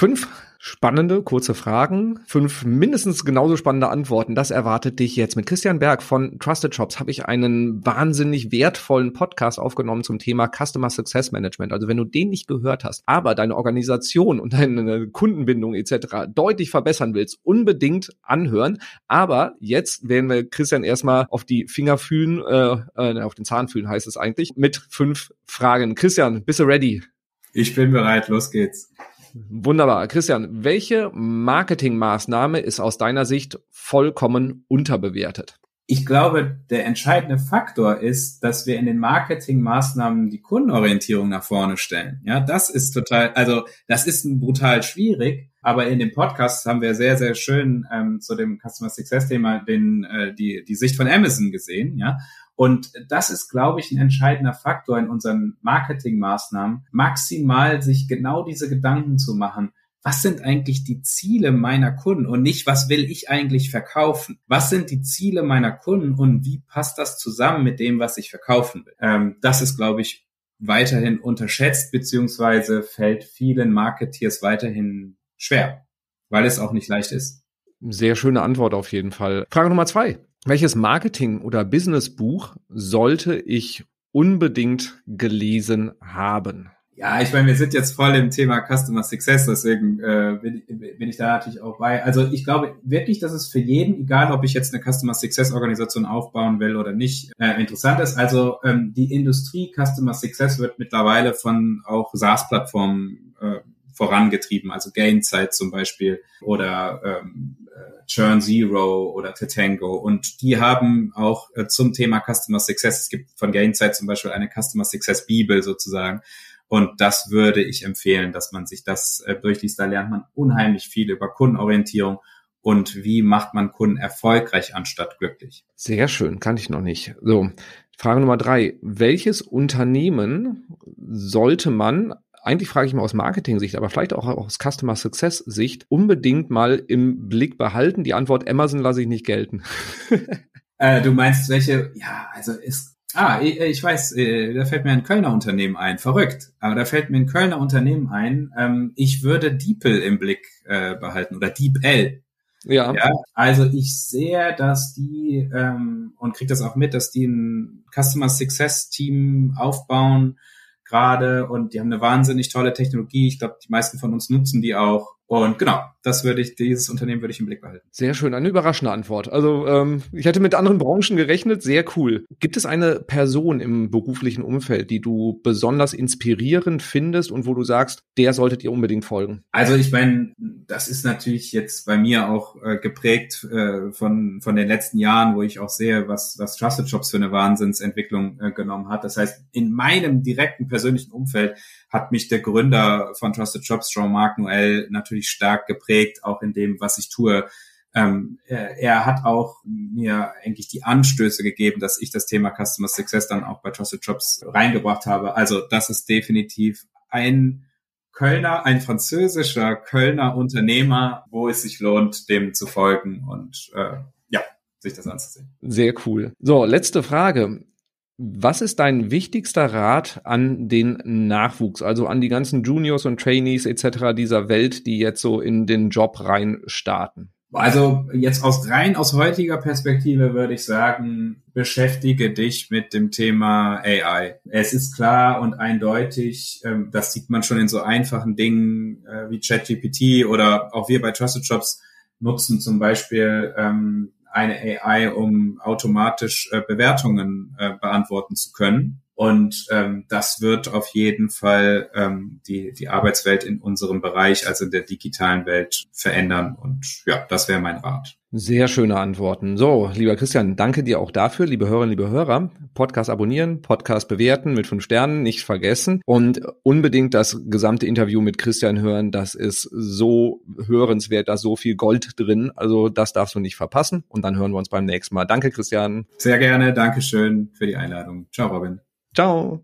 Fünf spannende, kurze Fragen, fünf mindestens genauso spannende Antworten. Das erwartet dich jetzt. Mit Christian Berg von Trusted Shops habe ich einen wahnsinnig wertvollen Podcast aufgenommen zum Thema Customer Success Management. Also wenn du den nicht gehört hast, aber deine Organisation und deine Kundenbindung etc. deutlich verbessern willst, unbedingt anhören. Aber jetzt werden wir Christian erstmal auf die Finger fühlen, äh, äh, auf den Zahn fühlen heißt es eigentlich, mit fünf Fragen. Christian, bist du ready? Ich bin bereit, los geht's. Wunderbar. Christian, welche Marketingmaßnahme ist aus deiner Sicht vollkommen unterbewertet? Ich glaube, der entscheidende Faktor ist, dass wir in den Marketingmaßnahmen die Kundenorientierung nach vorne stellen. Ja, das ist total, also das ist brutal schwierig, aber in dem Podcast haben wir sehr, sehr schön ähm, zu dem Customer Success Thema den, äh, die, die Sicht von Amazon gesehen. Ja, und das ist, glaube ich, ein entscheidender Faktor in unseren Marketingmaßnahmen, maximal sich genau diese Gedanken zu machen. Was sind eigentlich die Ziele meiner Kunden und nicht, was will ich eigentlich verkaufen? Was sind die Ziele meiner Kunden und wie passt das zusammen mit dem, was ich verkaufen will? Ähm, das ist, glaube ich, weiterhin unterschätzt, beziehungsweise fällt vielen Marketeers weiterhin schwer, weil es auch nicht leicht ist. Sehr schöne Antwort auf jeden Fall. Frage Nummer zwei. Welches Marketing- oder Businessbuch sollte ich unbedingt gelesen haben? Ja, ich meine, wir sind jetzt voll im Thema Customer Success, deswegen äh, bin, bin ich da natürlich auch bei. Also ich glaube wirklich, dass es für jeden, egal ob ich jetzt eine Customer Success Organisation aufbauen will oder nicht, äh, interessant ist. Also ähm, die Industrie Customer Success wird mittlerweile von auch SaaS-Plattformen äh, vorangetrieben, also Gainsight zum Beispiel oder ähm, äh, Churn Zero oder Tatango. Und die haben auch äh, zum Thema Customer Success, es gibt von Gainsight zum Beispiel eine Customer Success Bibel sozusagen. Und das würde ich empfehlen, dass man sich das äh, durchliest. Da lernt man unheimlich viel über Kundenorientierung und wie macht man Kunden erfolgreich anstatt glücklich. Sehr schön, kann ich noch nicht. So, Frage Nummer drei. Welches Unternehmen sollte man eigentlich frage ich mal aus Marketing-Sicht, aber vielleicht auch aus Customer Success-Sicht unbedingt mal im Blick behalten. Die Antwort Amazon lasse ich nicht gelten. äh, du meinst welche? Ja, also ist Ah, ich, ich weiß, äh, da fällt mir ein Kölner Unternehmen ein. Verrückt. Aber da fällt mir ein Kölner Unternehmen ein. Ähm, ich würde DeepL im Blick äh, behalten oder DeepL. Ja. ja. Also ich sehe, dass die ähm, und kriege das auch mit, dass die ein Customer Success Team aufbauen, gerade und die haben eine wahnsinnig tolle Technologie. Ich glaube, die meisten von uns nutzen die auch. Und genau, das würde ich, dieses Unternehmen würde ich im Blick behalten. Sehr schön, eine überraschende Antwort. Also ähm, ich hätte mit anderen Branchen gerechnet, sehr cool. Gibt es eine Person im beruflichen Umfeld, die du besonders inspirierend findest und wo du sagst, der solltet ihr unbedingt folgen? Also ich meine, das ist natürlich jetzt bei mir auch äh, geprägt äh, von, von den letzten Jahren, wo ich auch sehe, was, was Trusted Shops für eine Wahnsinnsentwicklung äh, genommen hat. Das heißt, in meinem direkten persönlichen Umfeld hat mich der Gründer von Trusted Shops, Jean-Marc Noël, natürlich stark geprägt, auch in dem, was ich tue. Ähm, er, er, hat auch mir eigentlich die Anstöße gegeben, dass ich das Thema Customer Success dann auch bei Trusted Shops reingebracht habe. Also das ist definitiv ein Kölner, ein französischer Kölner Unternehmer, wo es sich lohnt, dem zu folgen und äh, ja, sich das anzusehen. Sehr cool. So, letzte Frage. Was ist dein wichtigster Rat an den Nachwuchs, also an die ganzen Juniors und Trainees etc. dieser Welt, die jetzt so in den Job rein starten? Also jetzt aus rein aus heutiger Perspektive würde ich sagen, beschäftige dich mit dem Thema AI. Es ist klar und eindeutig, ähm, das sieht man schon in so einfachen Dingen äh, wie ChatGPT oder auch wir bei Trusted Shops nutzen zum Beispiel ähm, eine AI, um automatisch äh, Bewertungen äh, beantworten zu können. Und ähm, das wird auf jeden Fall ähm, die, die Arbeitswelt in unserem Bereich, also in der digitalen Welt, verändern. Und ja, das wäre mein Rat. Sehr schöne Antworten. So, lieber Christian, danke dir auch dafür, liebe Hörerinnen, liebe Hörer. Podcast abonnieren, Podcast bewerten mit fünf Sternen, nicht vergessen. Und unbedingt das gesamte Interview mit Christian hören. Das ist so hörenswert, da ist so viel Gold drin. Also das darfst du nicht verpassen. Und dann hören wir uns beim nächsten Mal. Danke, Christian. Sehr gerne. Dankeschön für die Einladung. Ciao, Robin. Ciao.